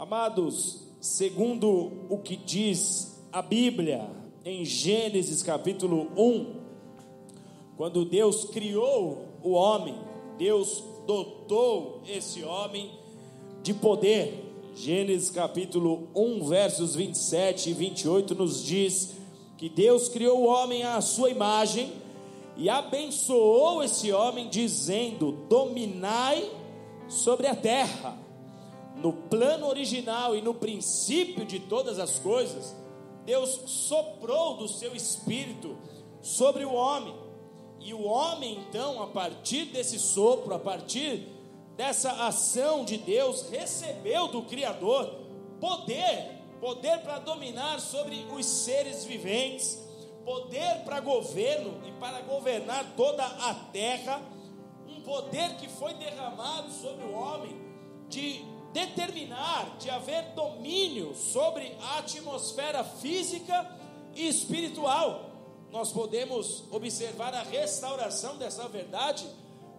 Amados, segundo o que diz a Bíblia, em Gênesis capítulo 1, quando Deus criou o homem, Deus dotou esse homem de poder. Gênesis capítulo 1, versos 27 e 28 nos diz que Deus criou o homem à sua imagem e abençoou esse homem, dizendo: Dominai sobre a terra no plano original e no princípio de todas as coisas, Deus soprou do seu espírito sobre o homem. E o homem, então, a partir desse sopro, a partir dessa ação de Deus, recebeu do Criador poder poder para dominar sobre os seres viventes, poder para governo e para governar toda a terra, um poder que foi derramado sobre o homem de determinar, de haver domínio sobre a atmosfera física e espiritual. Nós podemos observar a restauração dessa verdade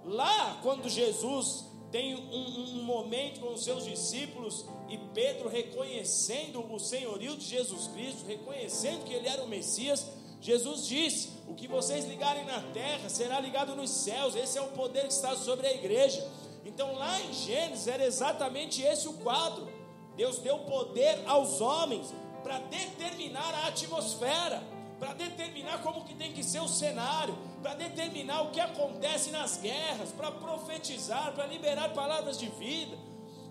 lá quando Jesus tem um, um, momento com os seus discípulos e Pedro reconhecendo o senhorio de Jesus Cristo, reconhecendo que ele era o Messias. Jesus disse: O que vocês ligarem na terra será ligado nos céus. Esse é o poder que está sobre a igreja. Então, lá em Gênesis, era exatamente esse o quadro. Deus deu poder aos homens para determinar a atmosfera, para determinar como que tem que ser o cenário, para determinar o que acontece nas guerras, para profetizar, para liberar palavras de vida.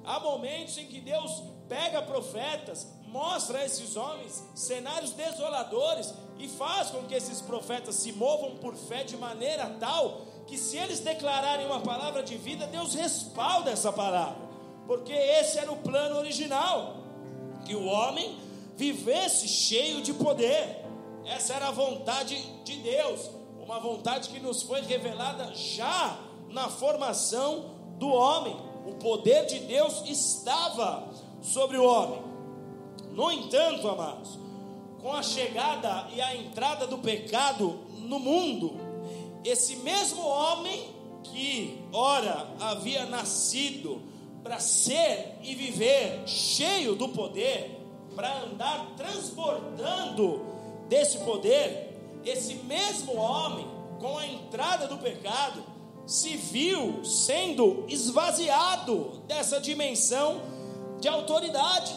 Há momentos em que Deus pega profetas, mostra a esses homens cenários desoladores e faz com que esses profetas se movam por fé de maneira tal que se eles declararem uma palavra de vida, Deus respalda essa palavra, porque esse era o plano original, que o homem vivesse cheio de poder. Essa era a vontade de Deus, uma vontade que nos foi revelada já na formação do homem. O poder de Deus estava sobre o homem. No entanto, amados, com a chegada e a entrada do pecado no mundo, esse mesmo homem que, ora, havia nascido para ser e viver cheio do poder, para andar transbordando desse poder, esse mesmo homem, com a entrada do pecado, se viu sendo esvaziado dessa dimensão de autoridade.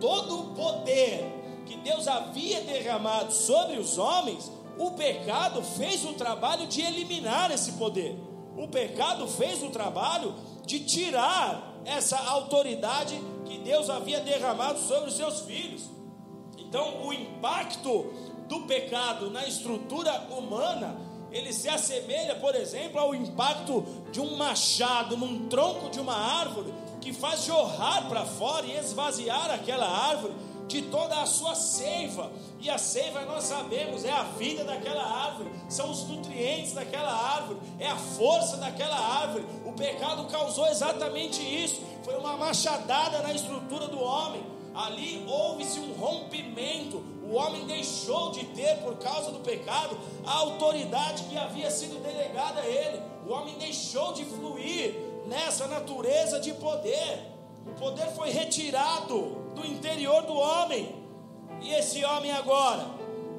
Todo o poder que Deus havia derramado sobre os homens o pecado fez o trabalho de eliminar esse poder. O pecado fez o trabalho de tirar essa autoridade que Deus havia derramado sobre os seus filhos. Então, o impacto do pecado na estrutura humana, ele se assemelha, por exemplo, ao impacto de um machado num tronco de uma árvore que faz jorrar para fora e esvaziar aquela árvore de toda a sua seiva. E a seiva nós sabemos, é a vida daquela árvore, são os nutrientes daquela árvore, é a força daquela árvore. O pecado causou exatamente isso. Foi uma machadada na estrutura do homem. Ali houve-se um rompimento. O homem deixou de ter, por causa do pecado, a autoridade que havia sido delegada a ele. O homem deixou de fluir nessa natureza de poder. O poder foi retirado do interior do homem. E esse homem agora,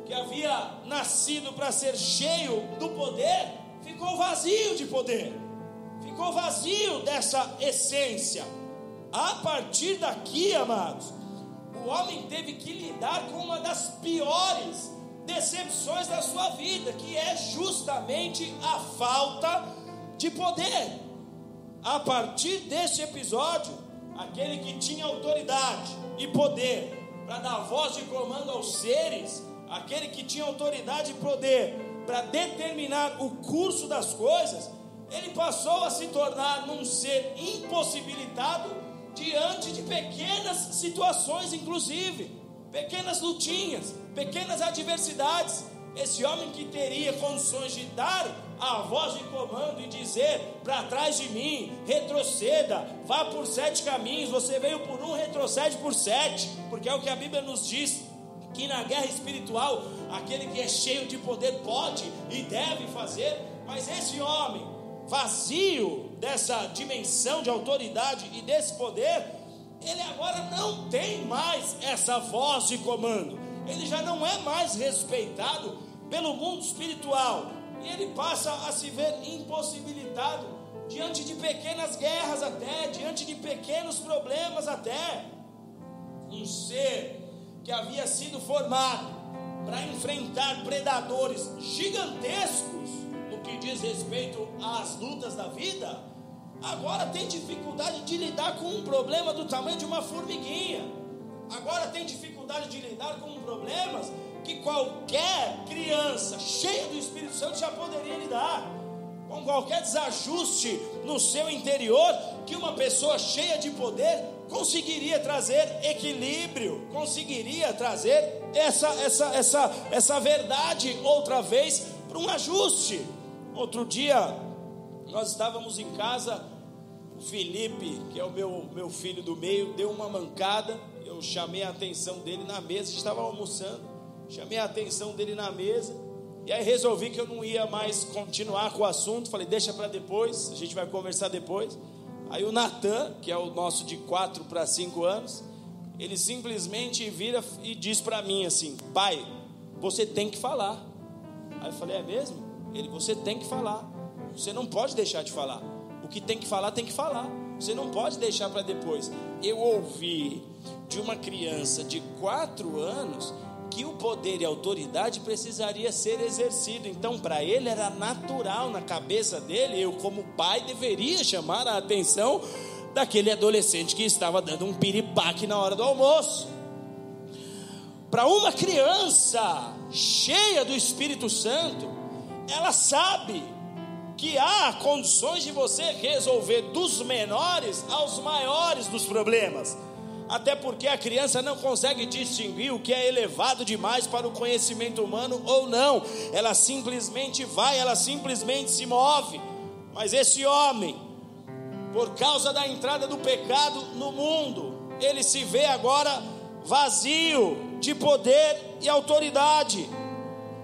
que havia nascido para ser cheio do poder, ficou vazio de poder. Ficou vazio dessa essência. A partir daqui, amados, o homem teve que lidar com uma das piores decepções da sua vida, que é justamente a falta de poder. A partir desse episódio, aquele que tinha autoridade e poder para dar voz de comando aos seres, aquele que tinha autoridade e poder para determinar o curso das coisas, ele passou a se tornar num ser impossibilitado diante de pequenas situações, inclusive, pequenas lutinhas, pequenas adversidades. Esse homem que teria condições de dar a voz de comando e dizer para trás de mim, retroceda, vá por sete caminhos, você veio por um, retrocede por sete, porque é o que a Bíblia nos diz. Que na guerra espiritual, aquele que é cheio de poder pode e deve fazer, mas esse homem, vazio dessa dimensão de autoridade e desse poder, ele agora não tem mais essa voz de comando. Ele já não é mais respeitado pelo mundo espiritual. E ele passa a se ver impossibilitado diante de pequenas guerras até, diante de pequenos problemas até. Um ser que havia sido formado para enfrentar predadores gigantescos no que diz respeito às lutas da vida, agora tem dificuldade de lidar com um problema do tamanho de uma formiguinha. Agora tem dificuldade de lidar com problemas que qualquer criança cheia do Espírito Santo já poderia lidar. Com qualquer desajuste no seu interior, que uma pessoa cheia de poder conseguiria trazer equilíbrio, conseguiria trazer essa, essa, essa, essa verdade outra vez para um ajuste. Outro dia, nós estávamos em casa, o Felipe, que é o meu, meu filho do meio, deu uma mancada. Eu chamei a atenção dele na mesa, estava almoçando. Chamei a atenção dele na mesa. E aí resolvi que eu não ia mais continuar com o assunto. Falei, deixa para depois, a gente vai conversar depois. Aí o Natan, que é o nosso de 4 para 5 anos, ele simplesmente vira e diz para mim assim: Pai, você tem que falar. Aí eu falei: É mesmo? Ele, você tem que falar. Você não pode deixar de falar. O que tem que falar, tem que falar. Você não pode deixar para depois. Eu ouvi de uma criança de 4 anos que o poder e a autoridade precisaria ser exercido. Então, para ele era natural na cabeça dele, eu como pai deveria chamar a atenção daquele adolescente que estava dando um piripaque na hora do almoço. Para uma criança cheia do Espírito Santo, ela sabe que há condições de você resolver dos menores aos maiores dos problemas até porque a criança não consegue distinguir o que é elevado demais para o conhecimento humano ou não. Ela simplesmente vai, ela simplesmente se move. Mas esse homem, por causa da entrada do pecado no mundo, ele se vê agora vazio de poder e autoridade.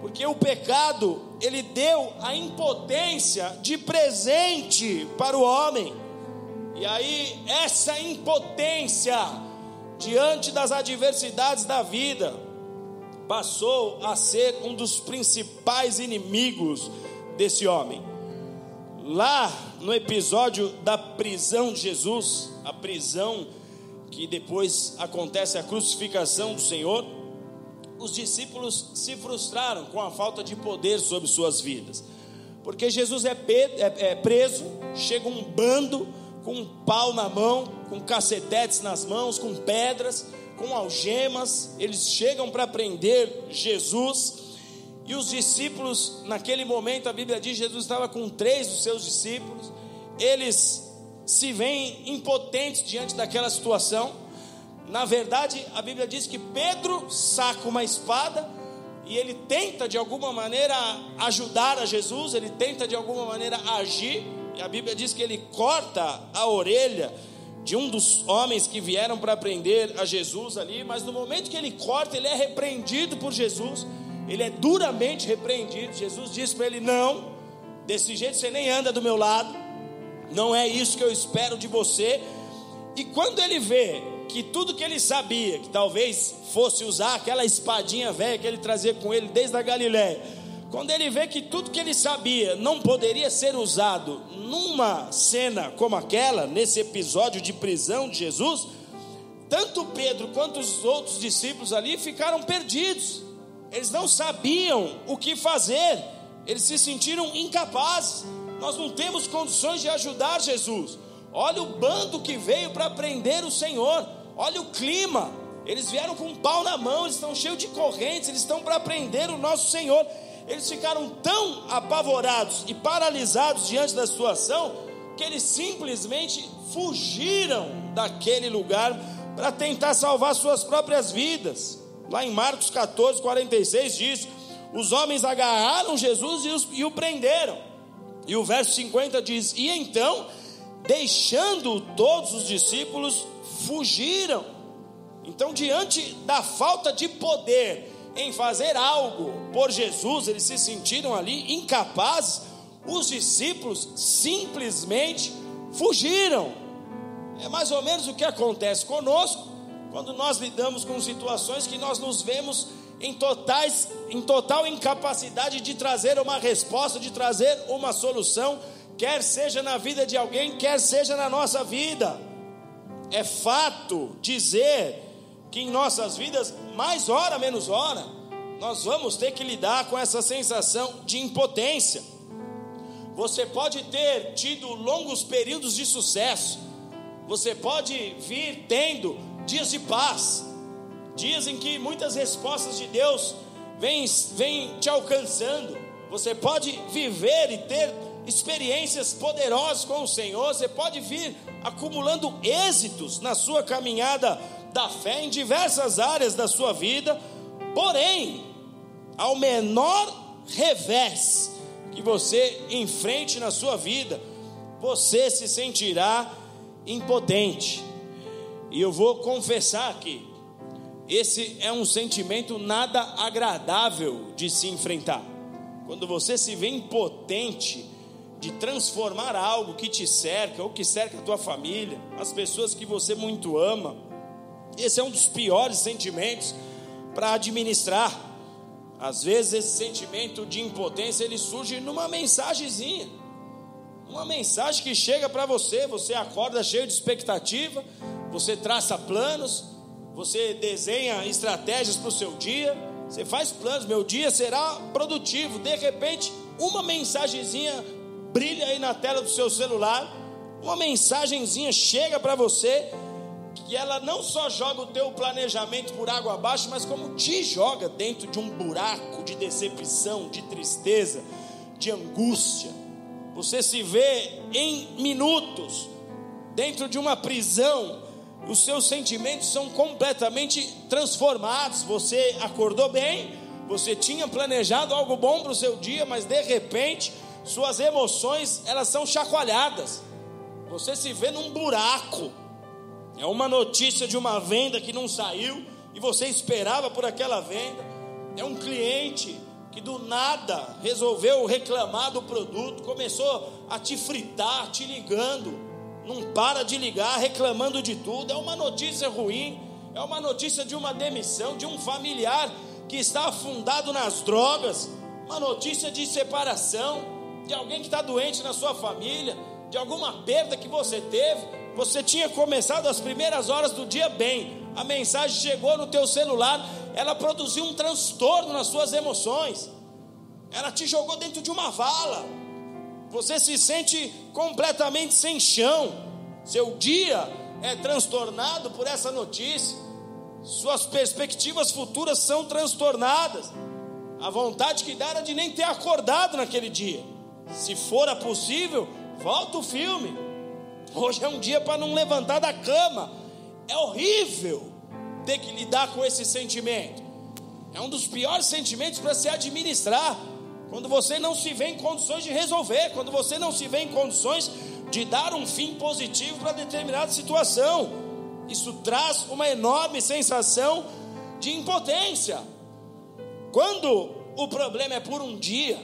Porque o pecado, ele deu a impotência de presente para o homem. E aí, essa impotência diante das adversidades da vida, passou a ser um dos principais inimigos desse homem. Lá no episódio da prisão de Jesus, a prisão que depois acontece a crucificação do Senhor, os discípulos se frustraram com a falta de poder sobre suas vidas, porque Jesus é, é, é preso, chega um bando com um pau na mão, com cacetetes nas mãos, com pedras, com algemas, eles chegam para prender Jesus. E os discípulos, naquele momento, a Bíblia diz: Jesus estava com três dos seus discípulos, eles se veem impotentes diante daquela situação. Na verdade, a Bíblia diz que Pedro saca uma espada e ele tenta de alguma maneira ajudar a Jesus, ele tenta de alguma maneira agir a Bíblia diz que ele corta a orelha de um dos homens que vieram para prender a Jesus ali, mas no momento que ele corta, ele é repreendido por Jesus, ele é duramente repreendido. Jesus diz para ele: Não, desse jeito você nem anda do meu lado, não é isso que eu espero de você. E quando ele vê que tudo que ele sabia, que talvez fosse usar aquela espadinha velha que ele trazia com ele desde a Galiléia, quando ele vê que tudo que ele sabia não poderia ser usado numa cena como aquela, nesse episódio de prisão de Jesus, tanto Pedro quanto os outros discípulos ali ficaram perdidos. Eles não sabiam o que fazer, eles se sentiram incapazes. Nós não temos condições de ajudar Jesus. Olha o bando que veio para prender o Senhor. Olha o clima. Eles vieram com um pau na mão, eles estão cheios de correntes, eles estão para prender o nosso Senhor. Eles ficaram tão apavorados e paralisados diante da situação que eles simplesmente fugiram daquele lugar para tentar salvar suas próprias vidas. Lá em Marcos 14, 46 diz: Os homens agarraram Jesus e, os, e o prenderam. E o verso 50 diz: E então, deixando todos os discípulos, fugiram. Então, diante da falta de poder em fazer algo por Jesus, eles se sentiram ali incapazes, os discípulos simplesmente fugiram. É mais ou menos o que acontece conosco quando nós lidamos com situações que nós nos vemos em, totais, em total incapacidade de trazer uma resposta, de trazer uma solução, quer seja na vida de alguém, quer seja na nossa vida. É fato dizer que em nossas vidas, mais hora menos hora, nós vamos ter que lidar com essa sensação de impotência. Você pode ter tido longos períodos de sucesso, você pode vir tendo dias de paz, dias em que muitas respostas de Deus vêm, vêm te alcançando. Você pode viver e ter experiências poderosas com o Senhor, você pode vir acumulando êxitos na sua caminhada da fé em diversas áreas da sua vida, porém, ao menor revés que você enfrente na sua vida, você se sentirá impotente. E eu vou confessar aqui, esse é um sentimento nada agradável de se enfrentar. Quando você se vê impotente de transformar algo que te cerca ou que cerca a tua família, as pessoas que você muito ama, esse é um dos piores sentimentos para administrar. Às vezes esse sentimento de impotência ele surge numa mensagenzinha. Uma mensagem que chega para você, você acorda cheio de expectativa, você traça planos, você desenha estratégias para o seu dia, você faz planos, meu dia será produtivo. De repente, uma mensagenzinha brilha aí na tela do seu celular, uma mensagenzinha chega para você, que ela não só joga o teu planejamento por água abaixo, mas como te joga dentro de um buraco de decepção, de tristeza, de angústia. Você se vê em minutos dentro de uma prisão os seus sentimentos são completamente transformados. Você acordou bem, você tinha planejado algo bom para o seu dia, mas de repente suas emoções elas são chacoalhadas. Você se vê num buraco. É uma notícia de uma venda que não saiu e você esperava por aquela venda. É um cliente que do nada resolveu reclamar do produto, começou a te fritar, te ligando não para de ligar reclamando de tudo. É uma notícia ruim, é uma notícia de uma demissão de um familiar que está afundado nas drogas, uma notícia de separação, de alguém que está doente na sua família, de alguma perda que você teve. Você tinha começado as primeiras horas do dia bem, a mensagem chegou no teu celular, ela produziu um transtorno nas suas emoções, ela te jogou dentro de uma vala. Você se sente completamente sem chão, seu dia é transtornado por essa notícia, suas perspectivas futuras são transtornadas, a vontade que dá era de nem ter acordado naquele dia, se fora possível, volta o filme. Hoje é um dia para não levantar da cama, é horrível ter que lidar com esse sentimento, é um dos piores sentimentos para se administrar. Quando você não se vê em condições de resolver, quando você não se vê em condições de dar um fim positivo para determinada situação, isso traz uma enorme sensação de impotência. Quando o problema é por um dia,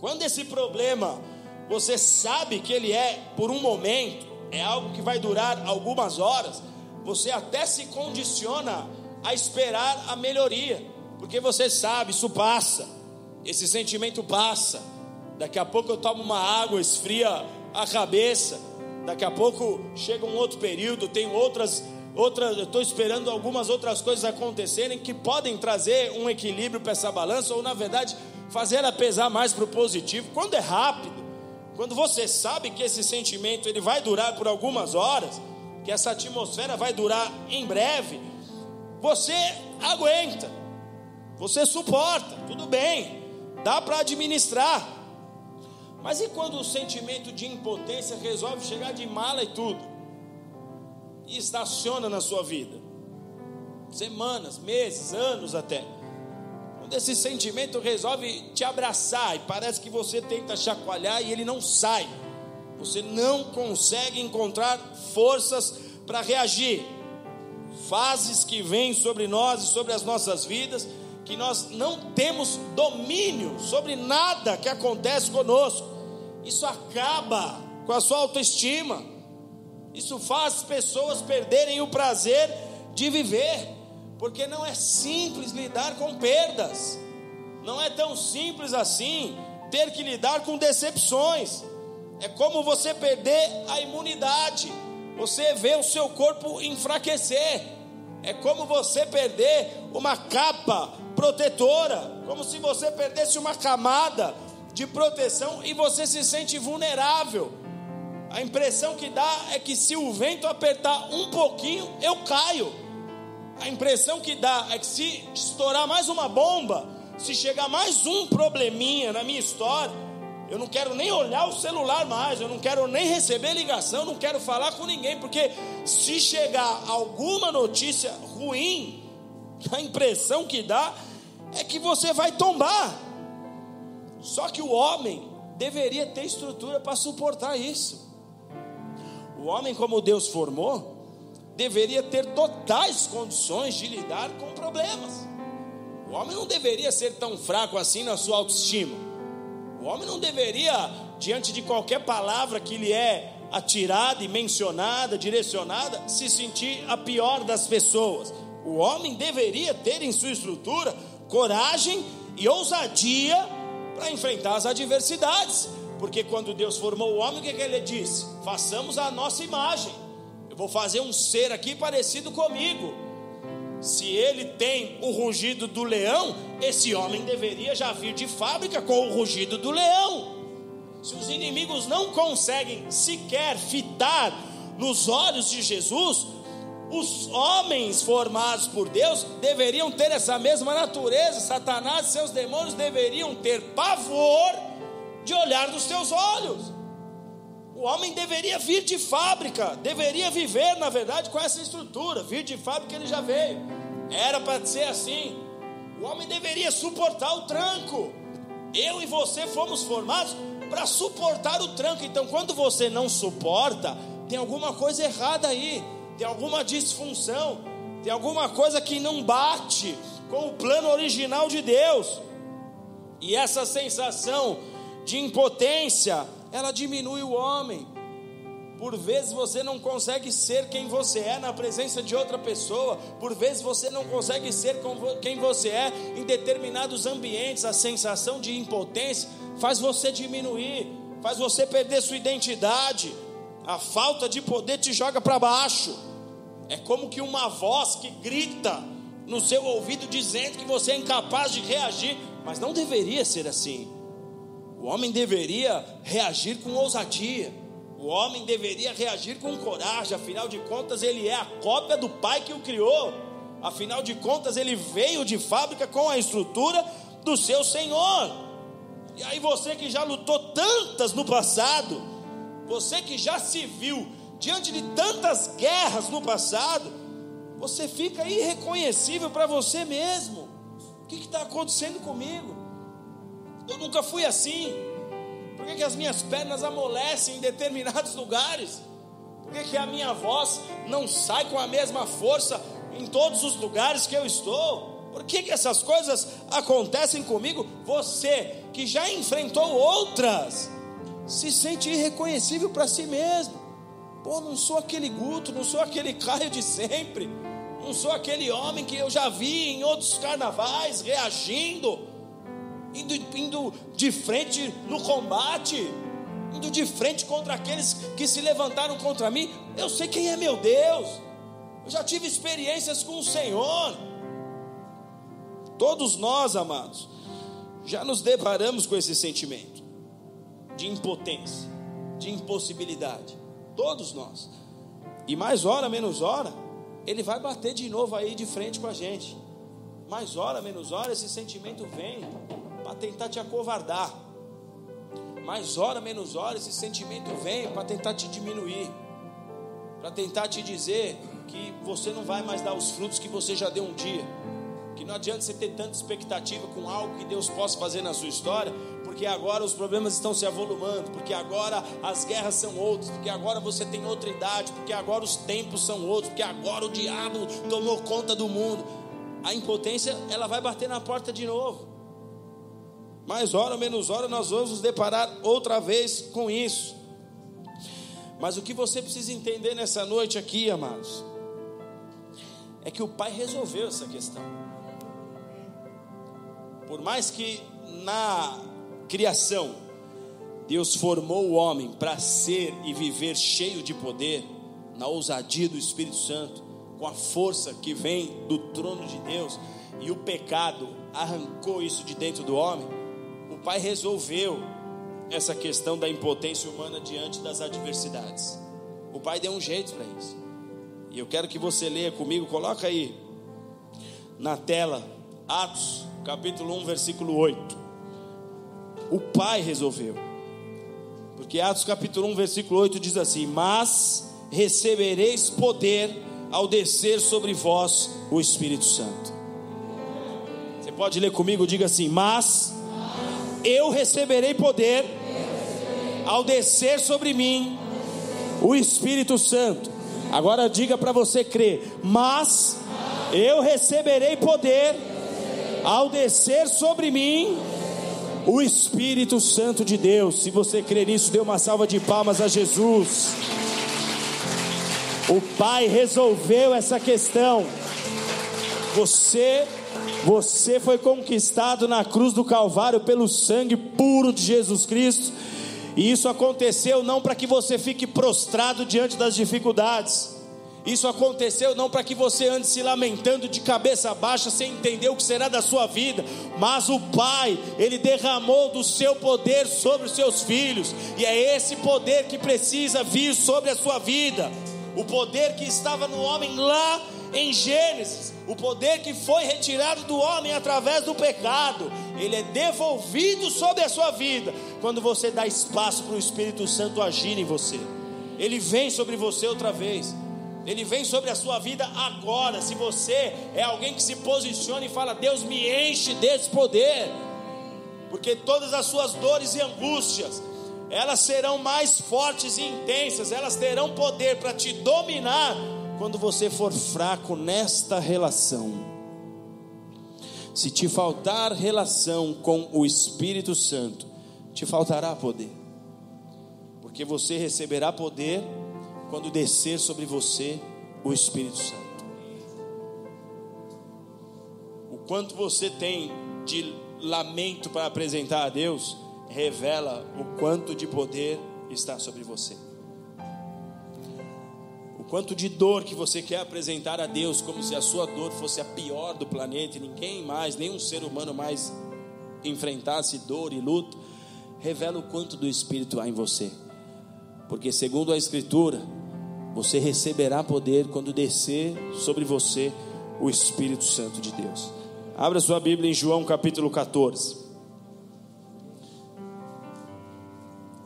quando esse problema você sabe que ele é por um momento, é algo que vai durar algumas horas, você até se condiciona a esperar a melhoria, porque você sabe, isso passa. Esse sentimento passa. Daqui a pouco eu tomo uma água, esfria a cabeça. Daqui a pouco chega um outro período, tem outras outras, eu estou esperando algumas outras coisas acontecerem que podem trazer um equilíbrio para essa balança, ou na verdade, fazer ela pesar mais para o positivo. Quando é rápido, quando você sabe que esse sentimento ele vai durar por algumas horas, que essa atmosfera vai durar em breve, você aguenta, você suporta, tudo bem dá para administrar. Mas e quando o sentimento de impotência resolve chegar de mala e tudo? E estaciona na sua vida? Semanas, meses, anos até. Quando esse sentimento resolve te abraçar e parece que você tenta chacoalhar e ele não sai. Você não consegue encontrar forças para reagir. Fases que vêm sobre nós e sobre as nossas vidas que nós não temos domínio sobre nada que acontece conosco. Isso acaba com a sua autoestima. Isso faz pessoas perderem o prazer de viver, porque não é simples lidar com perdas, não é tão simples assim ter que lidar com decepções. É como você perder a imunidade, você vê o seu corpo enfraquecer. É como você perder uma capa protetora, como se você perdesse uma camada de proteção e você se sente vulnerável. A impressão que dá é que se o vento apertar um pouquinho, eu caio. A impressão que dá é que se estourar mais uma bomba, se chegar mais um probleminha na minha história, eu não quero nem olhar o celular mais, eu não quero nem receber ligação, não quero falar com ninguém, porque se chegar alguma notícia ruim, a impressão que dá é que você vai tombar. Só que o homem deveria ter estrutura para suportar isso. O homem, como Deus formou, deveria ter totais condições de lidar com problemas. O homem não deveria ser tão fraco assim na sua autoestima. O homem não deveria, diante de qualquer palavra que lhe é atirada e mencionada, direcionada, se sentir a pior das pessoas. O homem deveria ter em sua estrutura coragem e ousadia para enfrentar as adversidades. Porque quando Deus formou o homem, o que, que ele disse? Façamos a nossa imagem. Eu vou fazer um ser aqui parecido comigo. Se ele tem o rugido do leão, esse homem deveria já vir de fábrica com o rugido do leão. Se os inimigos não conseguem sequer fitar nos olhos de Jesus, os homens formados por Deus deveriam ter essa mesma natureza. Satanás e seus demônios deveriam ter pavor de olhar nos teus olhos. O homem deveria vir de fábrica, deveria viver, na verdade, com essa estrutura. Vir de fábrica ele já veio. Era para ser assim. O homem deveria suportar o tranco. Eu e você fomos formados para suportar o tranco. Então, quando você não suporta, tem alguma coisa errada aí, tem alguma disfunção, tem alguma coisa que não bate com o plano original de Deus. E essa sensação de impotência, ela diminui o homem. Por vezes você não consegue ser quem você é na presença de outra pessoa. Por vezes você não consegue ser quem você é em determinados ambientes. A sensação de impotência faz você diminuir, faz você perder sua identidade. A falta de poder te joga para baixo. É como que uma voz que grita no seu ouvido dizendo que você é incapaz de reagir, mas não deveria ser assim. O homem deveria reagir com ousadia. O homem deveria reagir com coragem, afinal de contas, ele é a cópia do pai que o criou. Afinal de contas, ele veio de fábrica com a estrutura do seu Senhor. E aí, você que já lutou tantas no passado, você que já se viu diante de tantas guerras no passado, você fica irreconhecível para você mesmo. O que está acontecendo comigo? Eu nunca fui assim. Por que, que as minhas pernas amolecem em determinados lugares? Por que, que a minha voz não sai com a mesma força em todos os lugares que eu estou? Por que, que essas coisas acontecem comigo? Você que já enfrentou outras, se sente irreconhecível para si mesmo. Pô, não sou aquele Guto, não sou aquele Caio de sempre, não sou aquele homem que eu já vi em outros carnavais reagindo indo, indo de frente no combate, indo de frente contra aqueles que se levantaram contra mim. Eu sei quem é meu Deus, eu já tive experiências com o Senhor. Todos nós, amados, já nos deparamos com esse sentimento de impotência, de impossibilidade. Todos nós. E mais hora, menos hora, ele vai bater de novo aí de frente com a gente. Mais hora, menos hora, esse sentimento vem para tentar te acovardar. Mais hora, menos hora, esse sentimento vem para tentar te diminuir, para tentar te dizer que você não vai mais dar os frutos que você já deu um dia, que não adianta você ter tanta expectativa com algo que Deus possa fazer na sua história, porque agora os problemas estão se avolumando, porque agora as guerras são outras, porque agora você tem outra idade, porque agora os tempos são outros, porque agora o diabo tomou conta do mundo. A impotência, ela vai bater na porta de novo. Mais hora ou menos hora, nós vamos nos deparar outra vez com isso. Mas o que você precisa entender nessa noite aqui, amados, é que o Pai resolveu essa questão. Por mais que na criação Deus formou o homem para ser e viver cheio de poder, na ousadia do Espírito Santo, com a força que vem do trono de Deus, e o pecado arrancou isso de dentro do homem, Pai resolveu essa questão da impotência humana diante das adversidades. O Pai deu um jeito para isso. E eu quero que você leia comigo, coloca aí na tela, Atos, capítulo 1, versículo 8. O Pai resolveu. Porque Atos capítulo 1, versículo 8 diz assim: Mas recebereis poder ao descer sobre vós o Espírito Santo. Você pode ler comigo, diga assim: Mas eu receberei poder ao descer sobre mim o Espírito Santo. Agora diga para você crer: Mas eu receberei poder ao descer sobre mim o Espírito Santo de Deus. Se você crer nisso, dê uma salva de palmas a Jesus. O Pai resolveu essa questão. Você, você foi conquistado na cruz do Calvário pelo sangue puro de Jesus Cristo. E isso aconteceu não para que você fique prostrado diante das dificuldades. Isso aconteceu não para que você ande se lamentando de cabeça baixa sem entender o que será da sua vida, mas o Pai, Ele derramou do seu poder sobre os seus filhos, e é esse poder que precisa vir sobre a sua vida. O poder que estava no homem lá em Gênesis, o poder que foi retirado do homem através do pecado, ele é devolvido sobre a sua vida quando você dá espaço para o Espírito Santo agir em você. Ele vem sobre você outra vez. Ele vem sobre a sua vida agora. Se você é alguém que se posiciona e fala: Deus me enche desse poder, porque todas as suas dores e angústias, elas serão mais fortes e intensas, elas terão poder para te dominar quando você for fraco nesta relação. Se te faltar relação com o Espírito Santo, te faltará poder, porque você receberá poder quando descer sobre você o Espírito Santo. O quanto você tem de lamento para apresentar a Deus, revela o quanto de poder está sobre você. Quanto de dor que você quer apresentar a Deus, como se a sua dor fosse a pior do planeta e ninguém mais, nenhum ser humano mais enfrentasse dor e luto, revela o quanto do Espírito há em você. Porque, segundo a Escritura, você receberá poder quando descer sobre você o Espírito Santo de Deus. Abra sua Bíblia em João capítulo 14.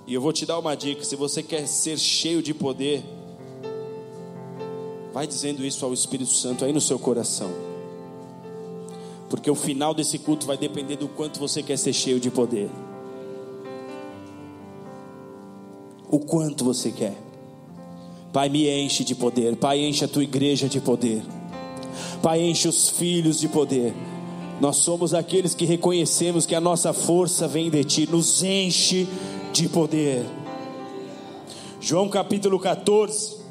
E eu vou te dar uma dica: se você quer ser cheio de poder, vai dizendo isso ao Espírito Santo aí no seu coração. Porque o final desse culto vai depender do quanto você quer ser cheio de poder. O quanto você quer. Pai, me enche de poder. Pai, enche a tua igreja de poder. Pai, enche os filhos de poder. Nós somos aqueles que reconhecemos que a nossa força vem de ti. Nos enche de poder. João capítulo 14.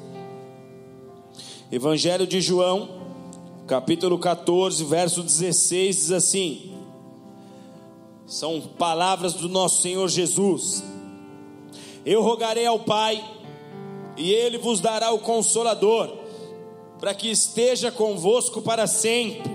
Evangelho de João, capítulo 14, verso 16 diz assim: São palavras do nosso Senhor Jesus. Eu rogarei ao Pai e ele vos dará o consolador, para que esteja convosco para sempre.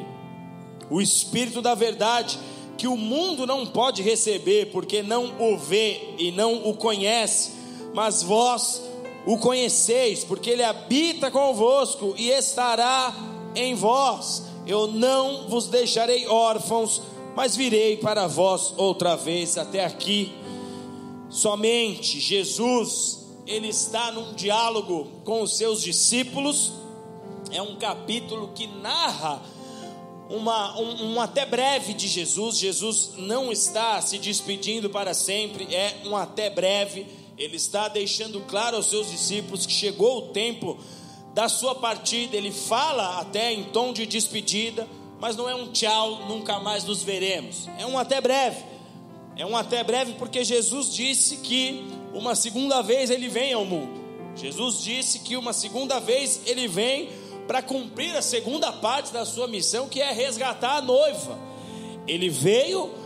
O Espírito da Verdade, que o mundo não pode receber, porque não o vê e não o conhece, mas vós o conheceis, porque ele habita convosco e estará em vós. Eu não vos deixarei órfãos, mas virei para vós outra vez até aqui. Somente Jesus ele está num diálogo com os seus discípulos. É um capítulo que narra uma, um, um, até breve de Jesus. Jesus não está se despedindo para sempre, é um até breve. Ele está deixando claro aos seus discípulos que chegou o tempo da sua partida. Ele fala até em tom de despedida, mas não é um tchau, nunca mais nos veremos. É um até breve. É um até breve porque Jesus disse que uma segunda vez ele vem ao mundo. Jesus disse que uma segunda vez ele vem para cumprir a segunda parte da sua missão, que é resgatar a noiva. Ele veio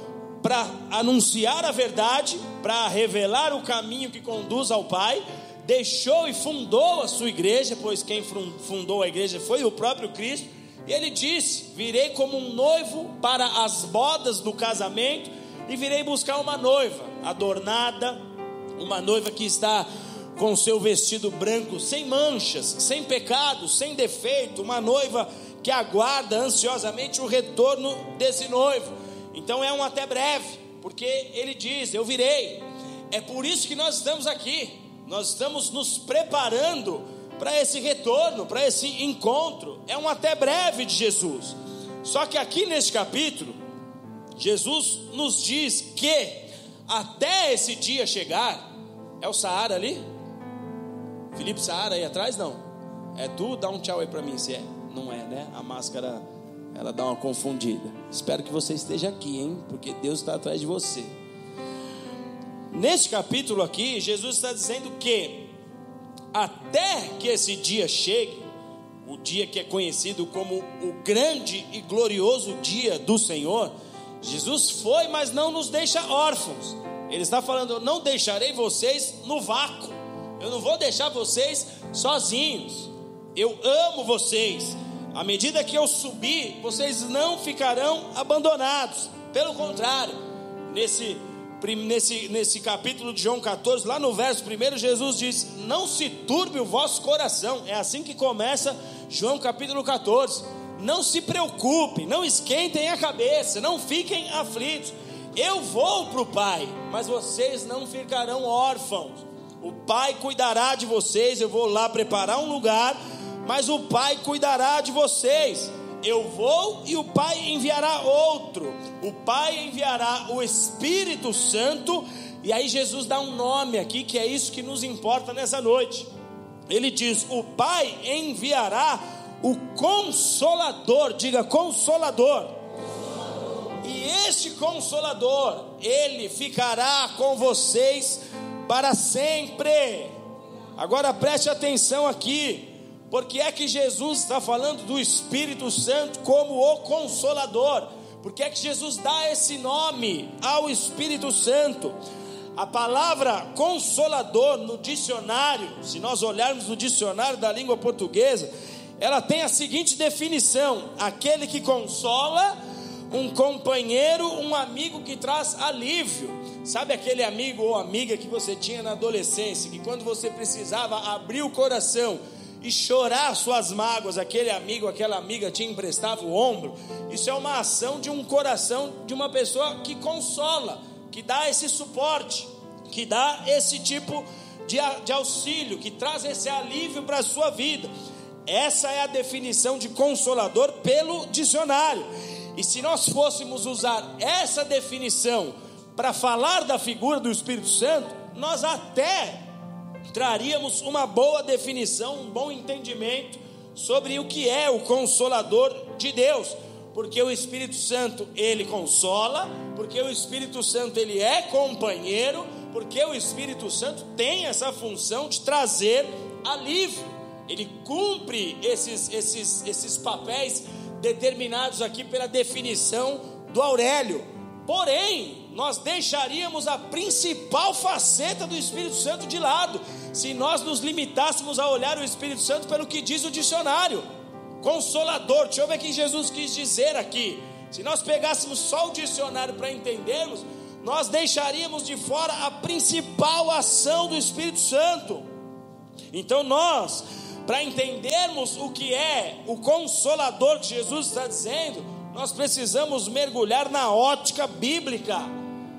para anunciar a verdade, para revelar o caminho que conduz ao Pai, deixou e fundou a sua igreja, pois quem fundou a igreja foi o próprio Cristo. E ele disse: Virei como um noivo para as bodas do casamento, e virei buscar uma noiva adornada, uma noiva que está com seu vestido branco, sem manchas, sem pecado, sem defeito, uma noiva que aguarda ansiosamente o retorno desse noivo. Então é um até breve, porque ele diz: Eu virei. É por isso que nós estamos aqui, nós estamos nos preparando para esse retorno, para esse encontro. É um até breve de Jesus. Só que aqui neste capítulo, Jesus nos diz que até esse dia chegar, é o Saara ali? Felipe Saara aí atrás? Não. É tu? Dá um tchau aí para mim se é. Não é, né? A máscara, ela dá uma confundida. Espero que você esteja aqui, hein? Porque Deus está atrás de você. Neste capítulo aqui, Jesus está dizendo que até que esse dia chegue, o dia que é conhecido como o grande e glorioso dia do Senhor, Jesus foi, mas não nos deixa órfãos. Ele está falando: Eu não deixarei vocês no vácuo. Eu não vou deixar vocês sozinhos. Eu amo vocês. À medida que eu subir, vocês não ficarão abandonados. Pelo contrário, nesse, nesse, nesse capítulo de João 14, lá no verso 1, Jesus diz: Não se turbe o vosso coração. É assim que começa João capítulo 14. Não se preocupem, não esquentem a cabeça, não fiquem aflitos. Eu vou para o Pai, mas vocês não ficarão órfãos. O Pai cuidará de vocês. Eu vou lá preparar um lugar, mas o Pai cuidará de vocês. Eu vou e o Pai enviará outro. O Pai enviará o Espírito Santo. E aí Jesus dá um nome aqui, que é isso que nos importa nessa noite. Ele diz: O Pai enviará o Consolador. Diga Consolador. E este Consolador, ele ficará com vocês para sempre. Agora preste atenção aqui, porque é que Jesus está falando do Espírito Santo como o Consolador? Porque é que Jesus dá esse nome ao Espírito Santo? A palavra consolador no dicionário, se nós olharmos no dicionário da língua portuguesa, ela tem a seguinte definição: aquele que consola, um companheiro, um amigo que traz alívio. Sabe aquele amigo ou amiga que você tinha na adolescência, que quando você precisava abrir o coração e chorar suas mágoas, aquele amigo, aquela amiga te emprestava o ombro? Isso é uma ação de um coração de uma pessoa que consola, que dá esse suporte, que dá esse tipo de, de auxílio, que traz esse alívio para a sua vida. Essa é a definição de consolador pelo dicionário. E se nós fôssemos usar essa definição para falar da figura do Espírito Santo, nós até traríamos uma boa definição, um bom entendimento sobre o que é o consolador de Deus, porque o Espírito Santo ele consola, porque o Espírito Santo ele é companheiro, porque o Espírito Santo tem essa função de trazer alívio. Ele cumpre esses esses esses papéis determinados aqui pela definição do Aurélio. Porém, nós deixaríamos a principal faceta do Espírito Santo de lado, se nós nos limitássemos a olhar o Espírito Santo pelo que diz o dicionário. Consolador, deixa eu ver o que Jesus quis dizer aqui. Se nós pegássemos só o dicionário para entendermos, nós deixaríamos de fora a principal ação do Espírito Santo. Então nós, para entendermos o que é o consolador que Jesus está dizendo, nós precisamos mergulhar na ótica bíblica.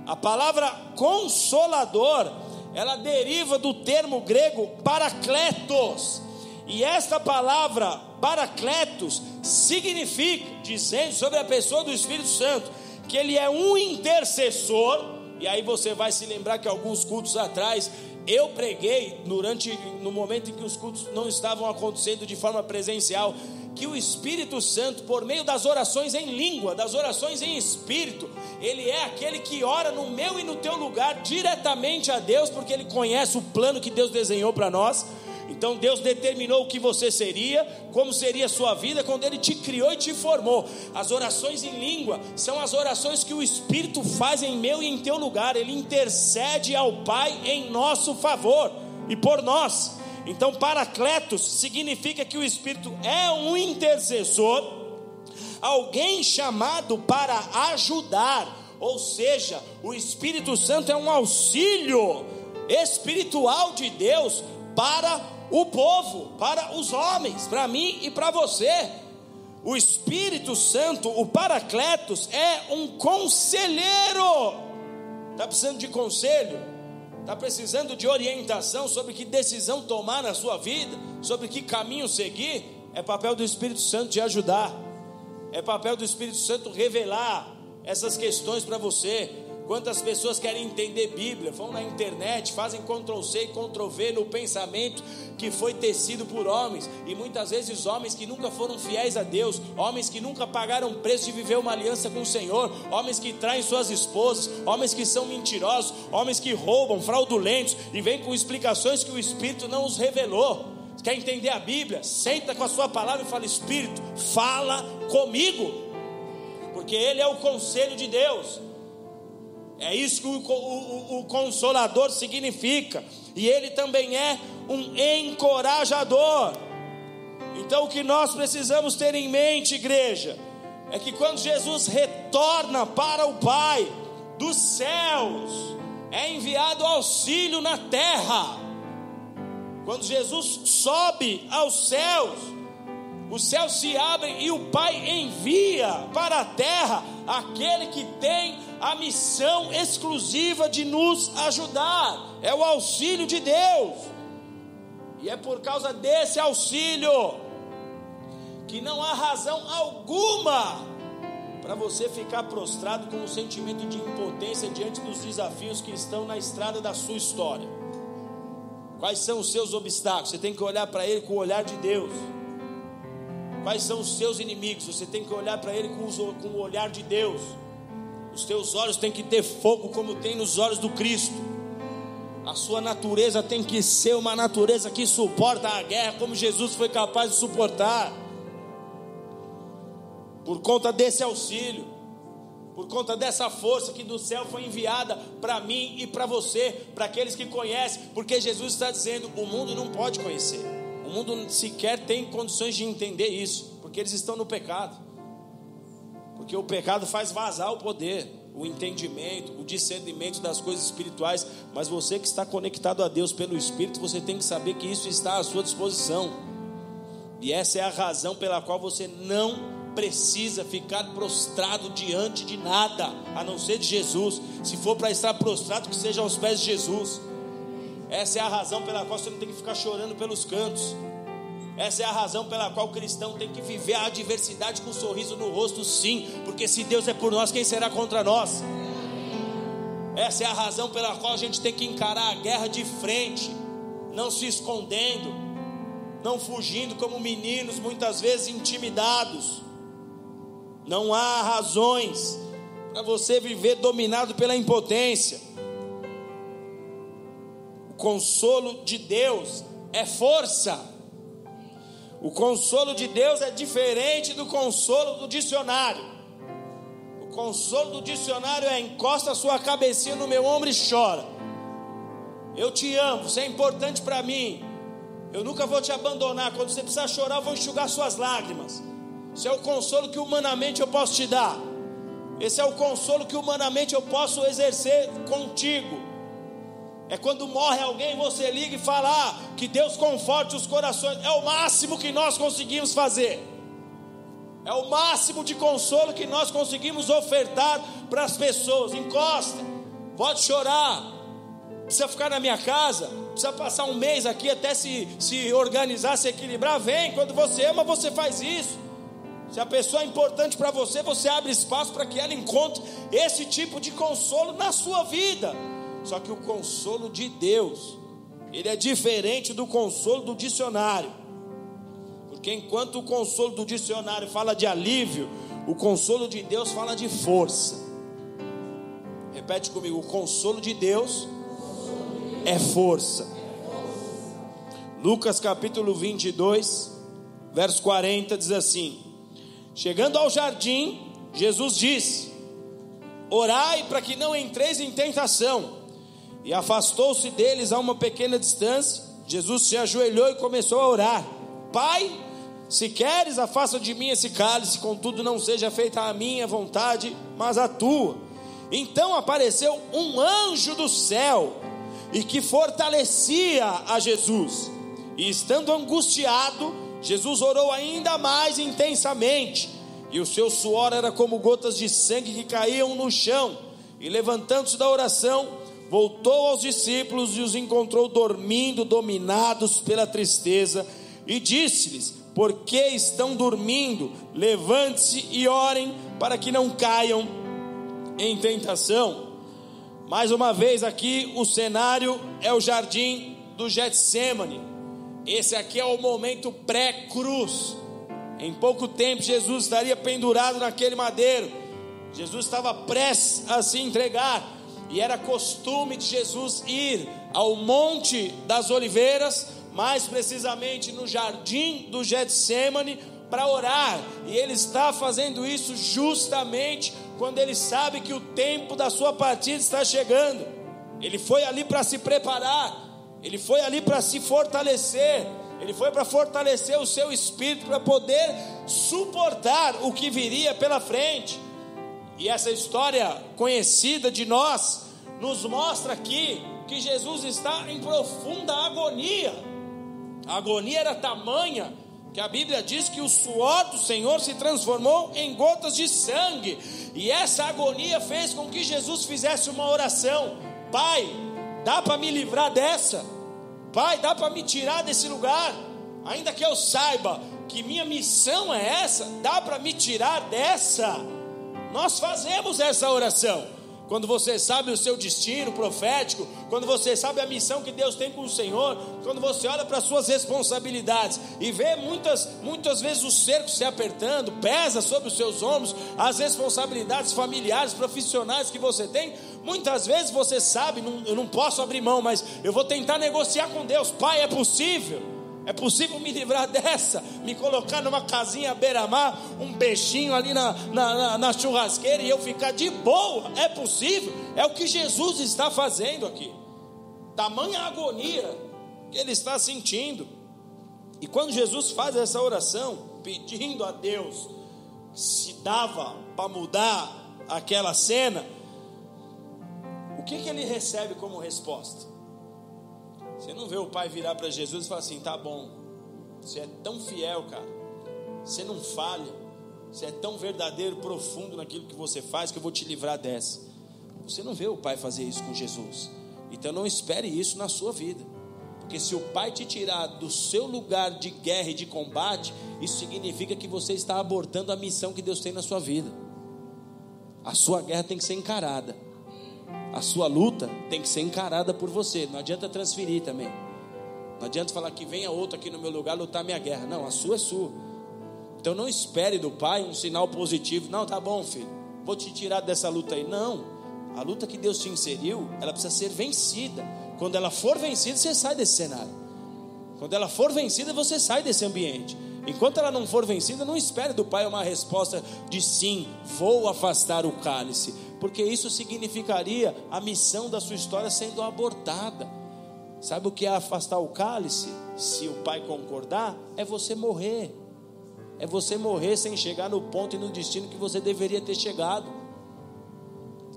A palavra consolador, ela deriva do termo grego paracletos. E esta palavra paracletos significa, dizendo sobre a pessoa do Espírito Santo, que ele é um intercessor. E aí você vai se lembrar que alguns cultos atrás eu preguei durante no momento em que os cultos não estavam acontecendo de forma presencial que o Espírito Santo, por meio das orações em língua, das orações em espírito, ele é aquele que ora no meu e no teu lugar diretamente a Deus, porque ele conhece o plano que Deus desenhou para nós. Então Deus determinou o que você seria, como seria a sua vida quando Ele te criou e te formou. As orações em língua são as orações que o Espírito faz em meu e em teu lugar. Ele intercede ao Pai em nosso favor e por nós. Então, Paracletos significa que o Espírito é um intercessor, alguém chamado para ajudar, ou seja, o Espírito Santo é um auxílio espiritual de Deus para o povo, para os homens, para mim e para você. O Espírito Santo, o Paracletos, é um conselheiro. Está precisando de conselho? Está precisando de orientação sobre que decisão tomar na sua vida, sobre que caminho seguir? É papel do Espírito Santo te ajudar. É papel do Espírito Santo revelar essas questões para você. Quantas pessoas querem entender Bíblia, vão na internet, fazem Ctrl C e Ctrl V no pensamento que foi tecido por homens, e muitas vezes homens que nunca foram fiéis a Deus, homens que nunca pagaram preço de viver uma aliança com o Senhor, homens que traem suas esposas, homens que são mentirosos, homens que roubam, fraudulentos, e vêm com explicações que o Espírito não os revelou. Quer entender a Bíblia? Senta com a sua palavra e fala: Espírito, fala comigo, porque Ele é o conselho de Deus. É isso que o, o, o, consolador significa. E ele também é um encorajador. Então o que nós precisamos ter em mente, igreja, é que quando Jesus retorna para o Pai dos céus, é enviado auxílio na terra. Quando Jesus sobe aos céus, os céus se abrem e o Pai envia para a terra aquele que tem a missão exclusiva de nos ajudar, é o auxílio de Deus. E é por causa desse auxílio que não há razão alguma para você ficar prostrado com um sentimento de impotência diante dos desafios que estão na estrada da sua história. Quais são os seus obstáculos? Você tem que olhar para ele com o olhar de Deus. Quais são os seus inimigos? Você tem que olhar para ele com o olhar de Deus. Os teus olhos têm que ter fogo como tem nos olhos do Cristo. A sua natureza tem que ser uma natureza que suporta a guerra como Jesus foi capaz de suportar. Por conta desse auxílio, por conta dessa força que do céu foi enviada para mim e para você, para aqueles que conhecem, porque Jesus está dizendo: o mundo não pode conhecer, o mundo sequer tem condições de entender isso, porque eles estão no pecado. Porque o pecado faz vazar o poder, o entendimento, o discernimento das coisas espirituais. Mas você que está conectado a Deus pelo Espírito, você tem que saber que isso está à sua disposição. E essa é a razão pela qual você não precisa ficar prostrado diante de nada, a não ser de Jesus. Se for para estar prostrado, que seja aos pés de Jesus. Essa é a razão pela qual você não tem que ficar chorando pelos cantos. Essa é a razão pela qual o cristão tem que viver a adversidade com um sorriso no rosto, sim, porque se Deus é por nós, quem será contra nós? Essa é a razão pela qual a gente tem que encarar a guerra de frente, não se escondendo, não fugindo como meninos, muitas vezes intimidados. Não há razões para você viver dominado pela impotência. O consolo de Deus é força. O consolo de Deus é diferente do consolo do dicionário. O consolo do dicionário é encosta a sua cabecinha no meu ombro e chora. Eu te amo, você é importante para mim. Eu nunca vou te abandonar. Quando você precisar chorar, eu vou enxugar suas lágrimas. Esse é o consolo que humanamente eu posso te dar. Esse é o consolo que humanamente eu posso exercer contigo. É quando morre alguém, você liga e fala: ah, que Deus conforte os corações. É o máximo que nós conseguimos fazer. É o máximo de consolo que nós conseguimos ofertar para as pessoas. Encosta, pode chorar, precisa ficar na minha casa, precisa passar um mês aqui até se, se organizar, se equilibrar. Vem, quando você ama, você faz isso. Se a pessoa é importante para você, você abre espaço para que ela encontre esse tipo de consolo na sua vida. Só que o consolo de Deus, ele é diferente do consolo do dicionário. Porque enquanto o consolo do dicionário fala de alívio, o consolo de Deus fala de força. Repete comigo: o consolo de Deus é força. Lucas capítulo 22, verso 40 diz assim: Chegando ao jardim, Jesus disse: Orai para que não entreis em tentação. E afastou-se deles a uma pequena distância. Jesus se ajoelhou e começou a orar: Pai, se queres, afasta de mim esse cálice, contudo não seja feita a minha vontade, mas a tua. Então apareceu um anjo do céu e que fortalecia a Jesus. E estando angustiado, Jesus orou ainda mais intensamente, e o seu suor era como gotas de sangue que caíam no chão. E levantando-se da oração, voltou aos discípulos e os encontrou dormindo, dominados pela tristeza, e disse-lhes: Por que estão dormindo? Levante-se e orem para que não caiam em tentação. Mais uma vez aqui o cenário é o jardim do Getsemane. Esse aqui é o momento pré-cruz. Em pouco tempo Jesus estaria pendurado naquele madeiro. Jesus estava prestes a se entregar e era costume de Jesus ir ao Monte das Oliveiras, mais precisamente no jardim do Getsemane, para orar. E ele está fazendo isso justamente quando ele sabe que o tempo da sua partida está chegando. Ele foi ali para se preparar, ele foi ali para se fortalecer, ele foi para fortalecer o seu espírito para poder suportar o que viria pela frente. E essa história conhecida de nós nos mostra aqui que Jesus está em profunda agonia. A agonia era tamanha que a Bíblia diz que o suor do Senhor se transformou em gotas de sangue, e essa agonia fez com que Jesus fizesse uma oração: Pai, dá para me livrar dessa? Pai, dá para me tirar desse lugar? Ainda que eu saiba que minha missão é essa, dá para me tirar dessa? Nós fazemos essa oração quando você sabe o seu destino profético, quando você sabe a missão que Deus tem com o Senhor, quando você olha para as suas responsabilidades e vê muitas, muitas vezes o cerco se apertando, pesa sobre os seus ombros as responsabilidades familiares, profissionais que você tem, muitas vezes você sabe, não, eu não posso abrir mão, mas eu vou tentar negociar com Deus, Pai, é possível. É possível me livrar dessa, me colocar numa casinha beira-mar, um beijinho ali na, na, na, na, churrasqueira e eu ficar de boa? É possível? É o que Jesus está fazendo aqui. Tamanha agonia que ele está sentindo. E quando Jesus faz essa oração, pedindo a Deus se dava para mudar aquela cena, o que, que ele recebe como resposta? Você não vê o pai virar para Jesus e falar assim: tá bom, você é tão fiel, cara, você não falha, você é tão verdadeiro, profundo naquilo que você faz que eu vou te livrar dessa. Você não vê o pai fazer isso com Jesus, então não espere isso na sua vida. Porque se o Pai te tirar do seu lugar de guerra e de combate, isso significa que você está abortando a missão que Deus tem na sua vida. A sua guerra tem que ser encarada. A sua luta tem que ser encarada por você. Não adianta transferir também. Não adianta falar que venha outro aqui no meu lugar lutar minha guerra. Não, a sua é sua. Então não espere do pai um sinal positivo. Não, tá bom, filho. Vou te tirar dessa luta aí. Não. A luta que Deus te inseriu, ela precisa ser vencida. Quando ela for vencida, você sai desse cenário. Quando ela for vencida, você sai desse ambiente. Enquanto ela não for vencida, não espere do pai uma resposta de sim, vou afastar o cálice porque isso significaria a missão da sua história sendo abortada. Sabe o que é afastar o cálice? Se o pai concordar, é você morrer. É você morrer sem chegar no ponto e no destino que você deveria ter chegado.